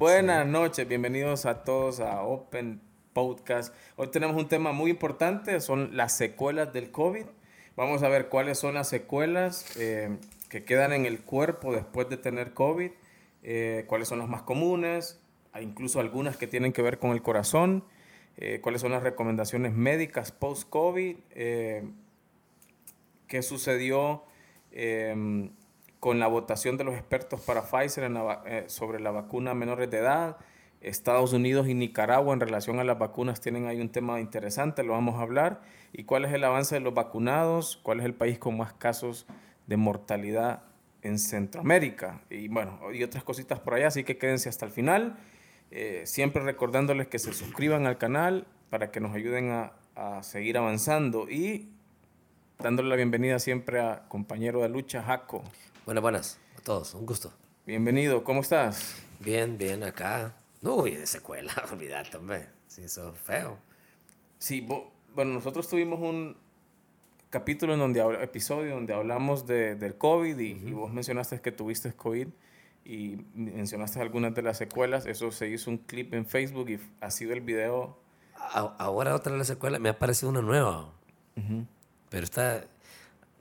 Buenas noches, bienvenidos a todos a Open Podcast. Hoy tenemos un tema muy importante, son las secuelas del COVID. Vamos a ver cuáles son las secuelas eh, que quedan en el cuerpo después de tener COVID, eh, cuáles son las más comunes, hay incluso algunas que tienen que ver con el corazón, eh, cuáles son las recomendaciones médicas post-COVID, qué sucedió em, con la votación de los expertos para Pfizer sobre la vacuna a menores de edad. Estados Unidos y Nicaragua en relación a las vacunas tienen ahí un tema interesante, lo vamos a hablar. ¿Y cuál es el avance de los vacunados? ¿Cuál es el país con más casos de mortalidad en Centroamérica? Y bueno, y otras cositas por allá, así que quédense hasta el final. Eh, siempre recordándoles que se suscriban al canal para que nos ayuden a, a seguir avanzando y dándole la bienvenida siempre a compañero de lucha, Jaco. Buenas, buenas a todos, un gusto. Bienvenido, ¿cómo estás? Bien, bien, acá Uy, de secuela, olvídate, hombre. Sí, eso es feo. Sí, bueno, nosotros tuvimos un capítulo en donde, episodio donde hablamos de, del COVID y, vos mencionaste que tuviste COVID y mencionaste algunas de las secuelas. Eso se hizo un clip en Facebook y ha sido el video. ahora otra de las secuelas, me ha parecido una nueva. Pero está,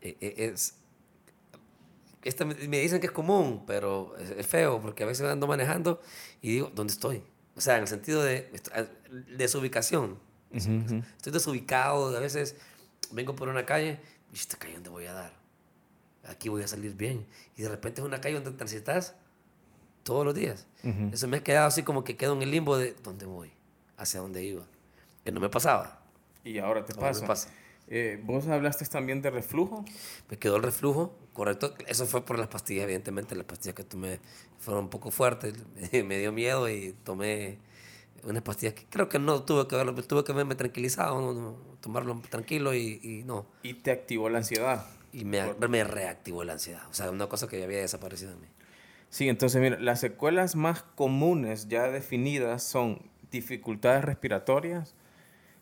e, e, es, esta me, dicen que es común, pero es, feo porque a veces ando manejando y digo, ¿dónde estoy? O sea, en el sentido de desubicación. Estoy desubicado, a veces vengo por una calle y esta calle donde voy a dar. Aquí voy a salir bien. Y de repente es una calle donde transitas todos los días. Eso me ha quedado así como que quedo en el limbo de dónde voy, hacia dónde iba. Que no me pasaba. Y ahora te pasa. Me pasa. Eh, Vos hablaste también de reflujo. Me quedó el reflujo, correcto. Eso fue por las pastillas, evidentemente. Las pastillas que tomé fueron un poco fuertes. me dio miedo y tomé unas pastillas que creo que no tuve que verlo, tuve que verme tranquilizado, no, tomarlo tranquilo y, no. Y te activó la ansiedad. Y me, me reactivó la ansiedad. O sea, una cosa que ya había desaparecido de mí. Sí, entonces mira, las secuelas más comunes ya definidas son dificultades respiratorias,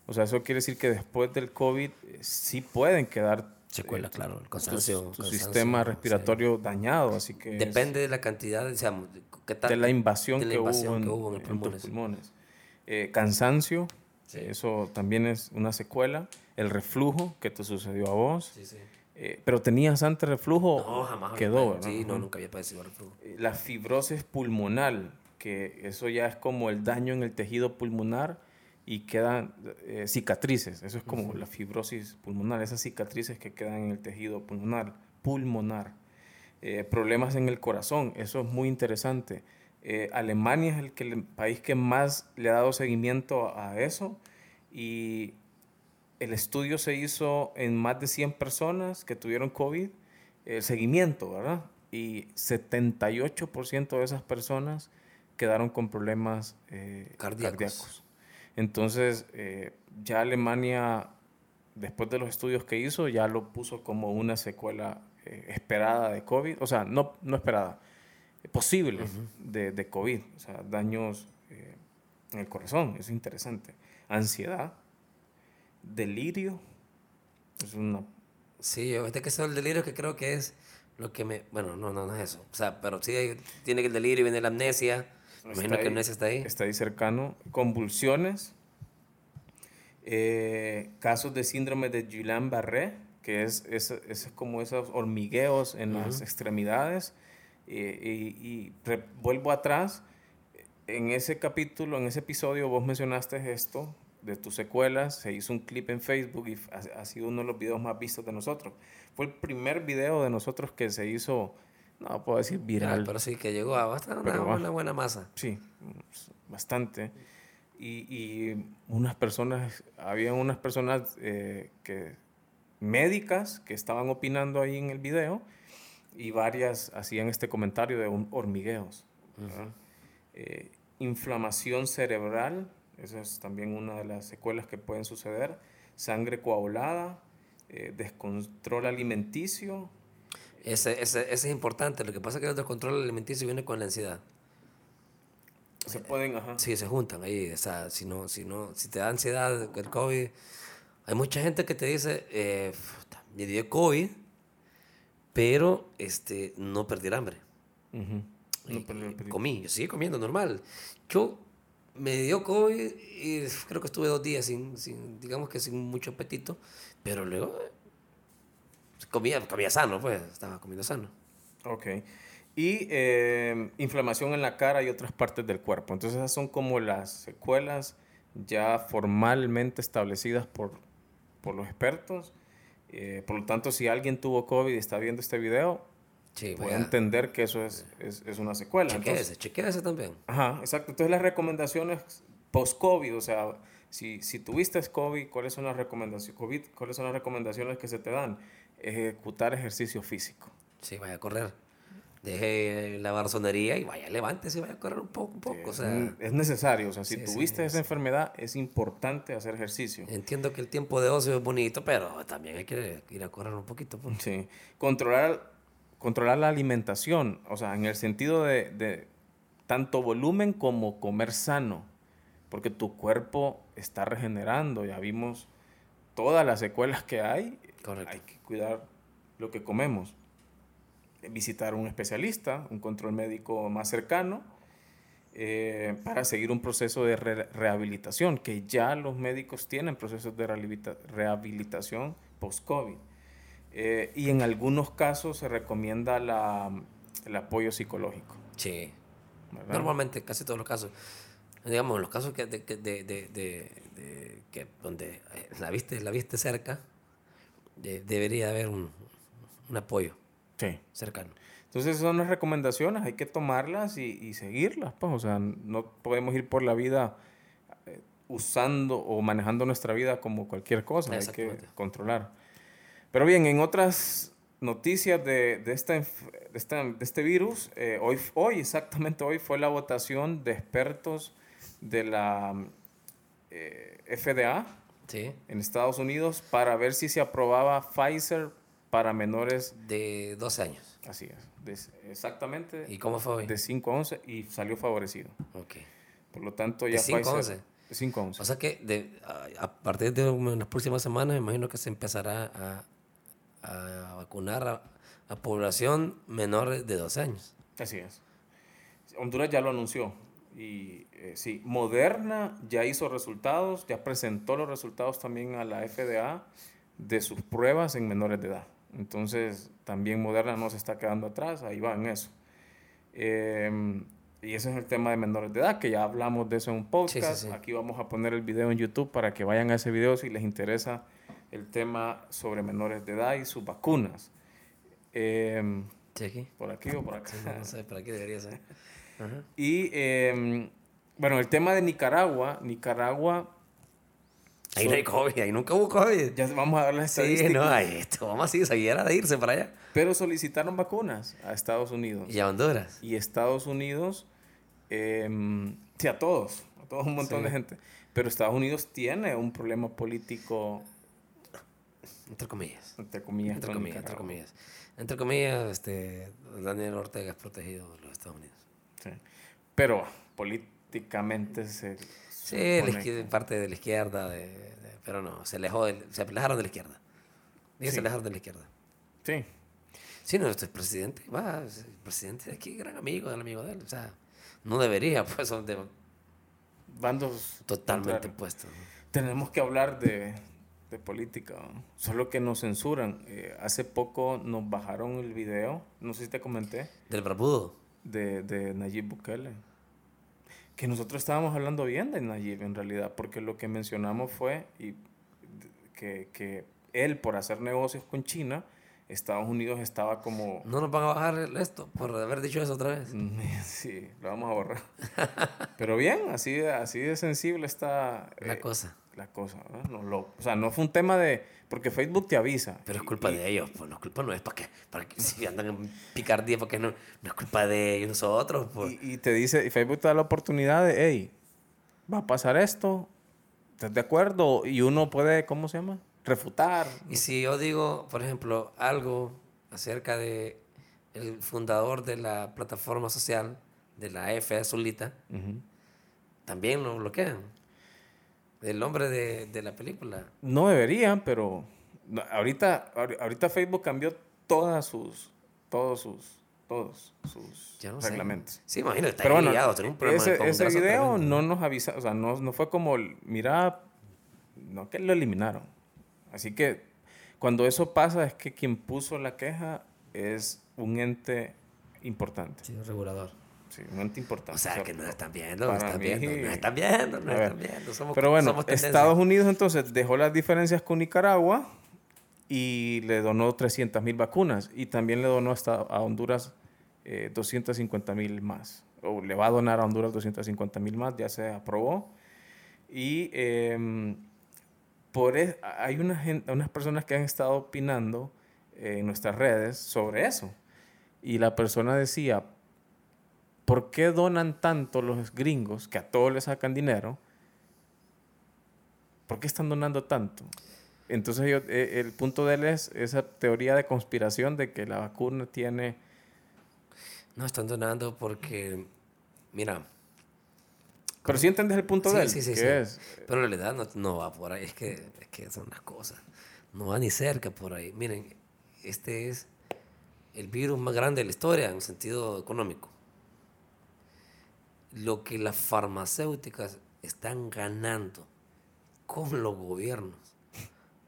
o sea, eso quiere decir que después del COVID eh, sí pueden quedar secuelas, claro, el cansancio, su, sistema respiratorio dañado, así que depende de la cantidad, digamos, de la invasión, que, hubo en, los pulmones. Eh, cansancio, eso también es una secuela. El reflujo que te sucedió a vos. Sí, sí. Eh, pero tenías antes reflujo. No, jamás. Quedó, ¿verdad? Sí, no, nunca había padecido reflujo. La fibrosis pulmonar, que eso ya es como el daño en el tejido pulmonar y quedan eh, cicatrices. Eso es como la fibrosis pulmonar, esas cicatrices que quedan en el tejido pulmonar. pulmonar. Eh, problemas en el corazón, eso es muy interesante. Eh, Alemania es el, que, el país que más le ha dado seguimiento a eso y el estudio se hizo en más de 100 personas que tuvieron COVID, el seguimiento, ¿verdad? Y 78% de esas personas quedaron con problemas cardíacos. Entonces, eh, ya Alemania, después de los estudios que hizo, ya lo puso como una secuela eh, esperada de COVID, o sea, no, no esperada, posible de, de, COVID, o sea, daños eh, en el corazón, es interesante. Ansiedad, delirio, es una... Sí, este que es el delirio que creo que es lo que me... Bueno, no, no, no es eso. O sea, pero sí tiene el delirio, viene la amnesia Imagino que amnesia está ahí. Está ahí cercano. Convulsiones. Eh, casos de síndrome de Guillain-Barré, que es, es, es, como esos hormigueos en las extremidades. Eh, y, vuelvo atrás. En ese capítulo, en ese episodio, vos mencionaste esto de tus secuelas. Se hizo un clip en Facebook y ha sido uno de los videos más vistos de nosotros. Fue el primer video de nosotros que se hizo no puedo decir viral. pero sí que llegó a bastante, una, buena masa. Sí, bastante. Y, y unas personas, había unas personas eh, que, médicas que estaban opinando ahí en el video y varias hacían este comentario de hormigueos. Eh, inflamación cerebral, esa es también una de las secuelas que pueden suceder. Sangre coagulada, eh, descontrol alimenticio, ese, ese, es importante. Lo que pasa es que el descontrol alimenticio viene con la ansiedad. Se pueden, ajá. Sí, se juntan ahí. O sea, si, no, si, no, si te da ansiedad el COVID, hay mucha gente que te dice, eh, me dio COVID, pero este, no perdí hambre. Y, comí, yo seguí comiendo normal. Yo me dio COVID y creo que estuve dos días sin, sin digamos que sin mucho apetito, pero luego comía, comía sano, pues, estaba comiendo sano. Ok. Y eh, inflamación en la cara y otras partes del cuerpo. Entonces esas son como las secuelas ya formalmente establecidas por, por los expertos. Eh, por lo tanto, si alguien tuvo COVID y está viendo este video, sí, puede entender que eso es, es, es una secuela. Chequéese, chequéese también. Ajá, exacto. Entonces las recomendaciones post-COVID, o sea, si, si tuviste COVID, ¿cuáles son las recomendaciones? COVID, ¿cuáles son las recomendaciones que se te dan? Ejecutar ejercicio físico. Sí, vaya a correr deje la barzonería y vaya, levántese y vaya a correr un poco. Un poco o sea, es necesario, o sea, si tuviste esa enfermedad, es importante hacer ejercicio. Entiendo que el tiempo de ocio es bonito, pero también hay que ir a correr un poquito. Pues. Sí, controlar, controlar la alimentación, o sea, en el sentido de, de tanto volumen como comer sano, porque tu cuerpo está regenerando, ya vimos todas las secuelas que hay, Correcto. hay que cuidar lo que comemos visitar un especialista, un control médico más cercano, eh, para seguir un proceso de rehabilitación, que ya los médicos tienen procesos de rehabilitación post-COVID. Eh, y en algunos casos se recomienda la, el apoyo psicológico. Sí. Normalmente, casi todos los casos. Digamos, los casos que, de, de, de, que donde eh, la viste, la viste cerca, debería haber un, un apoyo sí. cercano. Entonces son las recomendaciones, hay que tomarlas y, seguirlas, pues, o sea, no podemos ir por la vida eh, usando o manejando nuestra vida como cualquier cosa, hay que controlar. Pero bien, en otras noticias de, de, esta, de, este virus, eh, hoy, hoy, exactamente hoy, fue la votación de expertos de la eh, FDA en Estados Unidos para ver si se aprobaba Pfizer para menores de 12 años. Así es, exactamente. ¿Y cómo fue hoy? De 5 a 11 y salió favorecido. Ok. Por lo tanto, ya de 5 a 11. De 5 a 11. O sea que de, a, partir de las próximas semanas, me imagino que se empezará a, a vacunar a, a, población menor de 12 años. Así es. Honduras ya lo anunció. Y eh, sí, Moderna ya hizo resultados, ya presentó los resultados también a la FDA de sus pruebas en menores de edad. Entonces, también Moderna no se está quedando atrás, ahí va en eso. Em, y ese es el tema de menores de edad, que ya hablamos de eso en un podcast. Aquí vamos a poner el video en YouTube para que vayan a ese video si les interesa el tema sobre menores de edad y sus vacunas. Eh, aquí? ¿Por aquí o por acá? no sé, por aquí debería ser. Y em, bueno, el tema de Nicaragua. Nicaragua Ahí no hay COVID, ahí nunca hubo COVID. Ya vamos a ver las estadísticas. Sí, no, ahí esto, vamos así, era de irse para allá. Pero solicitaron vacunas a Estados Unidos. Y a Honduras. Y Estados Unidos, eh, sí, a todos, a todos un montón de gente. Pero Estados Unidos tiene un problema político. Entre comillas. Entre comillas. Entre comillas, entre comillas. Entre comillas, este, Daniel Ortega es protegido de los Estados Unidos. Pero políticamente se Sí, parte de la izquierda, pero no, se alejó se alejaron de la izquierda. se alejaron de la izquierda. Sí. Sí, no, este presidente, va, el presidente de aquí, gran amigo del amigo de él. O sea, no debería, pues, son de bandos totalmente opuestos. Tenemos que hablar de, política, solo que nos censuran. Eh, hace poco nos bajaron el video, no sé si te comenté. Del barbudo. De, de Nayib Bukele que nosotros estábamos hablando bien de Nayib en realidad, porque lo que mencionamos fue y que, que, él, por hacer negocios con China, Estados Unidos estaba como... No nos van a bajar esto por haber dicho eso otra vez. Sí, lo vamos a borrar. Pero bien, así, así de sensible está... La eh, cosa. La cosa, ¿no? lo, o sea, no fue un tema de porque Facebook te avisa. Pero es culpa de ellos, pues no es culpa no es para que, para que si andan en picardía, porque no, no es culpa de ellos nosotros. Pues. Y, te dice, y Facebook te da la oportunidad de, hey, va a pasar esto, ¿estás de acuerdo? Y uno puede, ¿cómo se llama? Refutar. Y si yo digo, por ejemplo, algo acerca de el fundador de la plataforma social, de la F Azulita, también lo bloquean. El nombre de, de la película. No deberían, pero ahorita, ahorita Facebook cambió todas sus, todos sus todos sus Ya no sé. reglamentos. Sí, imagino está Pero bueno, tiene un problema ese, ese video tremendo. no nos avisa, o sea, no, no fue como, mira, no que lo eliminaron. Así que cuando eso pasa es que quien puso la queja es un ente importante. Sí, un regulador. Sí, un ente importante. O sea, sea, que nos están viendo, nos están mí- viendo, nos están viendo, nos están viendo. Somos, Pero bueno, somos. Estados Unidos entonces dejó las diferencias con Nicaragua y le donó 300 mil vacunas y también le donó hasta a Honduras eh, 250 mil más. O le va a donar a Honduras 250 mil más, ya se aprobó. Y em, por e- hay una gen- unas personas que han estado opinando eh, en nuestras redes sobre eso. Y la persona decía, ¿por qué donan tanto los gringos que a todos les sacan dinero? ¿Por qué están donando tanto? Entonces yo, eh, el punto de él es esa teoría de conspiración de que la vacuna tiene... No, están donando porque, mira, Pero sí entiendes el punto Sí, de él, sí, sí, sí. es... Pero en realidad no, no va por ahí, es que, es que son las cosas. No va ni cerca por ahí. Miren, este es el virus más grande de la historia en sentido económico. Lo que las farmacéuticas están ganando con los gobiernos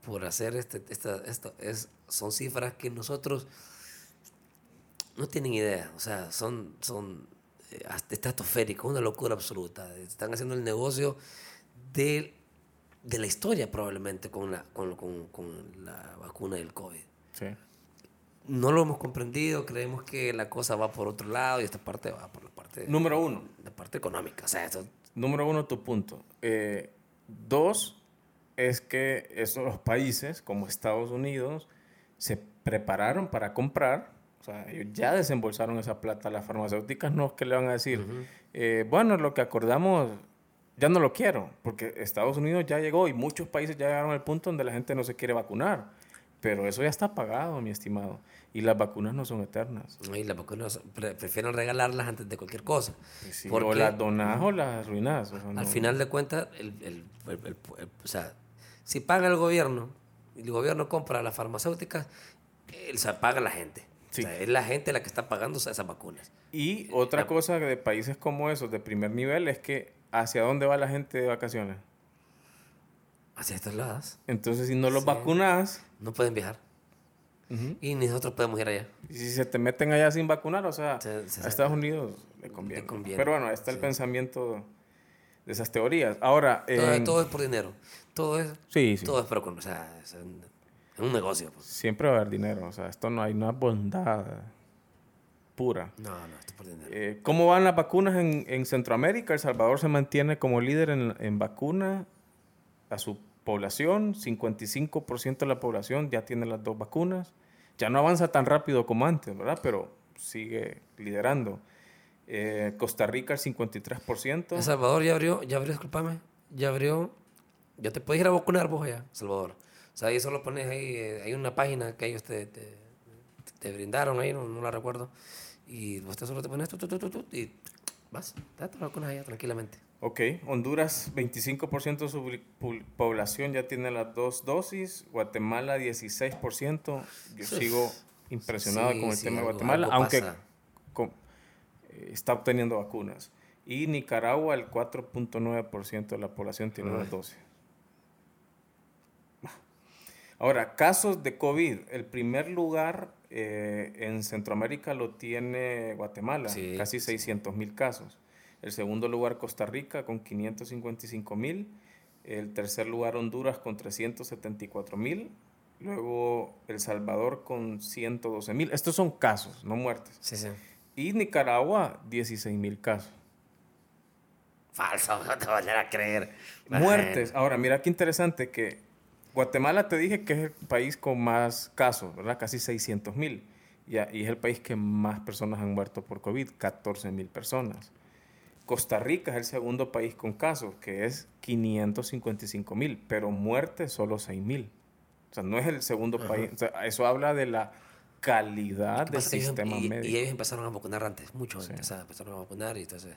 por hacer este, esta, esto es, son cifras que nosotros no tienen idea. O sea, son, son eh, hasta una locura absoluta. Están haciendo el negocio de, de la historia probablemente con la, con, con- con la vacuna del COVID. Sí. No lo hemos comprendido, creemos que la cosa va por otro lado y esta parte va por la parte, Número uno. la parte económica. O sea, esto, Número uno, tu punto. Eh, dos, es que esos países como Estados Unidos se prepararon para comprar, o sea, ellos ya desembolsaron esa plata a las farmacéuticas, no es que le van a decir, eh, bueno, lo que acordamos ya no lo quiero, porque Estados Unidos ya llegó y muchos países ya llegaron al punto donde la gente no se quiere vacunar, pero eso ya está pagado, mi estimado, y las vacunas no son eternas. y las vacunas pre- prefieren regalarlas antes de cualquier cosa. Sí, Porque- o las donás o las arruinás. o sea, Al no- final de cuentas, el, el- o sea, si paga el gobierno y el gobierno compra las farmacéuticas, él se paga la gente. Sí. O sea, es la gente la que está pagando esas vacunas. Y otra la- cosa de países como esos de primer nivel es que hacia dónde va la gente de vacaciones. Hacia estos lados. Entonces, si no los Sí. vacunas, No pueden viajar. ujú, Y ni nosotros podemos ir allá. y si se te meten allá sin vacunar, o sea, Se- se- a Estados Unidos le conviene. Le conviene, Pero bueno, ahí está el sí. pensamiento de esas teorías. Ahora, Todo, en- todo es por dinero. Todo es, sí, sí, todo es pero con, o sea, es un, un negocio. pues. siempre va a haber dinero. O sea, esto no hay una bondad pura. No, no, esto es por dinero. Eh, ¿Cómo van las vacunas en, en Centroamérica? El Salvador se mantiene como líder en, en vacuna a su población. 55% de la población ya tiene las dos vacunas. Ya no avanza tan rápido como antes, ¿verdad? Pero sigue liderando. Eh, Costa Rica el 53%. El Salvador ya abrió, ya abrió, discúlpame, ya abrió. Ya te puedes ir a vacunar vos allá, Salvador. O sea, ahí solo pones ahí, eh, hay una página que ellos te, te, brindaron ahí, no, no la recuerdo. Y vos te solo te pones tu, tu, tu, tu, y vas, te vacunas allá tranquilamente. Ok, Honduras 25% de su población ya tiene las dos dosis, Guatemala 16%. Yo sigo impresionado Sí, con el sí, tema de Guatemala, aunque con- eh, está obteniendo vacunas. Y Nicaragua el 4.9% de la población tiene las dosis. Ahora, casos de COVID. El primer lugar eh, en Centroamérica lo tiene Guatemala, Sí, casi 600 mil casos. El segundo lugar Costa Rica con 555 mil. El tercer lugar Honduras con 374 mil. Luego El Salvador con 112 mil. Estos son casos, no muertes. Sí, sí. Y Nicaragua, 16 mil casos. Falso, no te van a creer. Muertes. Ahora, mira qué interesante que Guatemala te dije que es el país con más casos, ¿verdad? Casi 600 mil. Y es el país que más personas han muerto por COVID, 14 mil personas. Costa Rica es el segundo país con casos, que es 555 mil, pero muertes solo 6 mil. O sea, no es el segundo país. O sea, eso habla de la calidad ¿Qué del? Que ellos- sistema y, médico. y ellos empezaron a vacunar antes, mucho Sí. antes. O sea, empezaron a vacunar y entonces...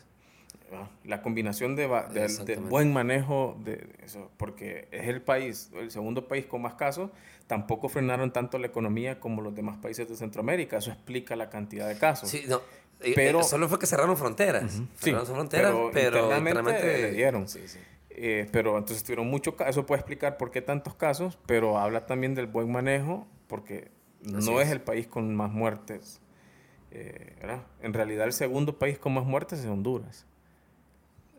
la combinación de, de, buen manejo de eso, porque es el país, el segundo país con más casos, tampoco frenaron tanto la economía como los demás países de Centroamérica. Eso explica la cantidad de casos. Sí, no. Pero, solo fue que cerraron fronteras. Cerraron fronteras, pero, pero le dieron. Sí, sí. Eh, pero entonces tuvieron mucho eso puede explicar por qué tantos casos, pero habla también del buen manejo, porque no es. el país con más muertes. Eh, en realidad el segundo país con más muertes es Honduras.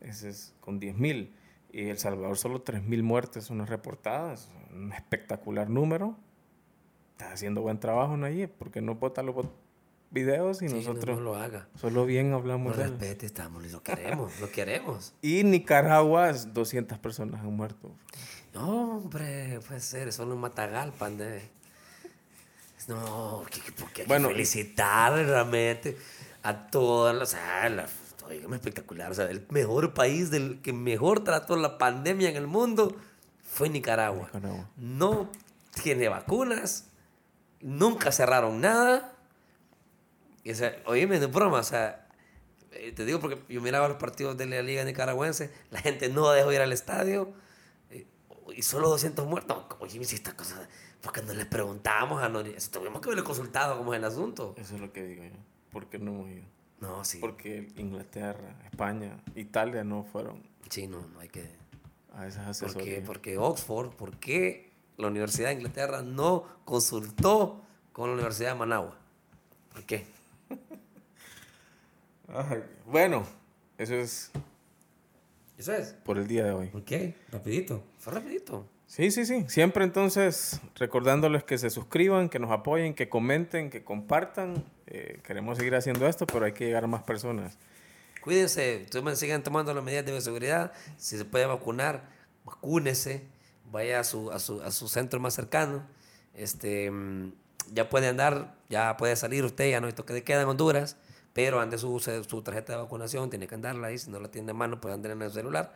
Ese es con 10.000. Y El Salvador solo 3.000 muertes son reportadas. Un espectacular número. Está haciendo buen trabajo, Nayib. porque no vota los videos y nosotros no, lo haga. Solo bien hablamos de respete, estamos, lo queremos, lo queremos. Y Nicaragua, 200 personas han muerto. No, hombre, puede ser, son un Matagalpan de... No, porque bueno, felicitar realmente a todas las... O espectacular. O sea, el mejor país del que mejor trató la pandemia en el mundo fue Nicaragua. Nicaragua. No tiene vacunas, nunca cerraron nada y, o sea, oíme, no es broma, o sea, eh, te digo porque yo miraba los partidos de la Liga Nicaragüense, la gente no dejó ir al estadio eh, y solo 200 muertos. Oye, si esta cosa, porque no les preguntábamos a Nori, tuvimos que haberle consultado cómo es el asunto. Eso es lo que digo yo. ¿Por qué no hemos ido? No, sí. Porque Inglaterra, España, Italia no fueron. Sí, no, no hay que. A esas asesorías. Porque, porque Oxford, ¿por qué la Universidad de Inglaterra no consultó con la Universidad de Managua? ¿Por qué? bueno, eso es. Eso es. Por el día de hoy. Ok, rapidito. Fue rapidito. Sí, sí, sí. Siempre entonces recordándoles que se suscriban, que nos apoyen, que comenten, que compartan. Eh, queremos seguir haciendo esto, pero hay que llegar a más personas. Cuídense, sigan tomando las medidas de bioseguridad. Si se puede vacunar, vacúnese. Vaya a su, a su, a su centro más cercano. Este, mm, ya puede andar, ya puede salir usted, ya no hay toque de queda en Honduras, pero ande su, su tarjeta de vacunación, tiene que andarla ahí, si no la tiene en mano, puede andar en el celular.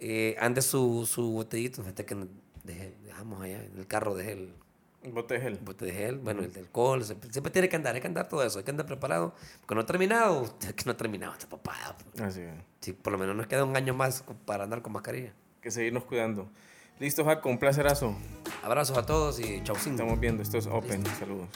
Eh, ande su, su botellito, fíjate que dejamos allá en el carro, de el bote de gel. Bote de gel, bueno, el de alcohol, siempre, tiene que andar, hay que andar todo eso, hay que andar preparado, porque no ha terminado, que no ha terminado esta papada. Así es. Sí, por lo menos nos queda un año más para andar con mascarilla. Que seguirnos cuidando. Listo, Jaco, un placerazo. Abrazos a todos y chau. Estamos viendo, esto es Open. Saludos.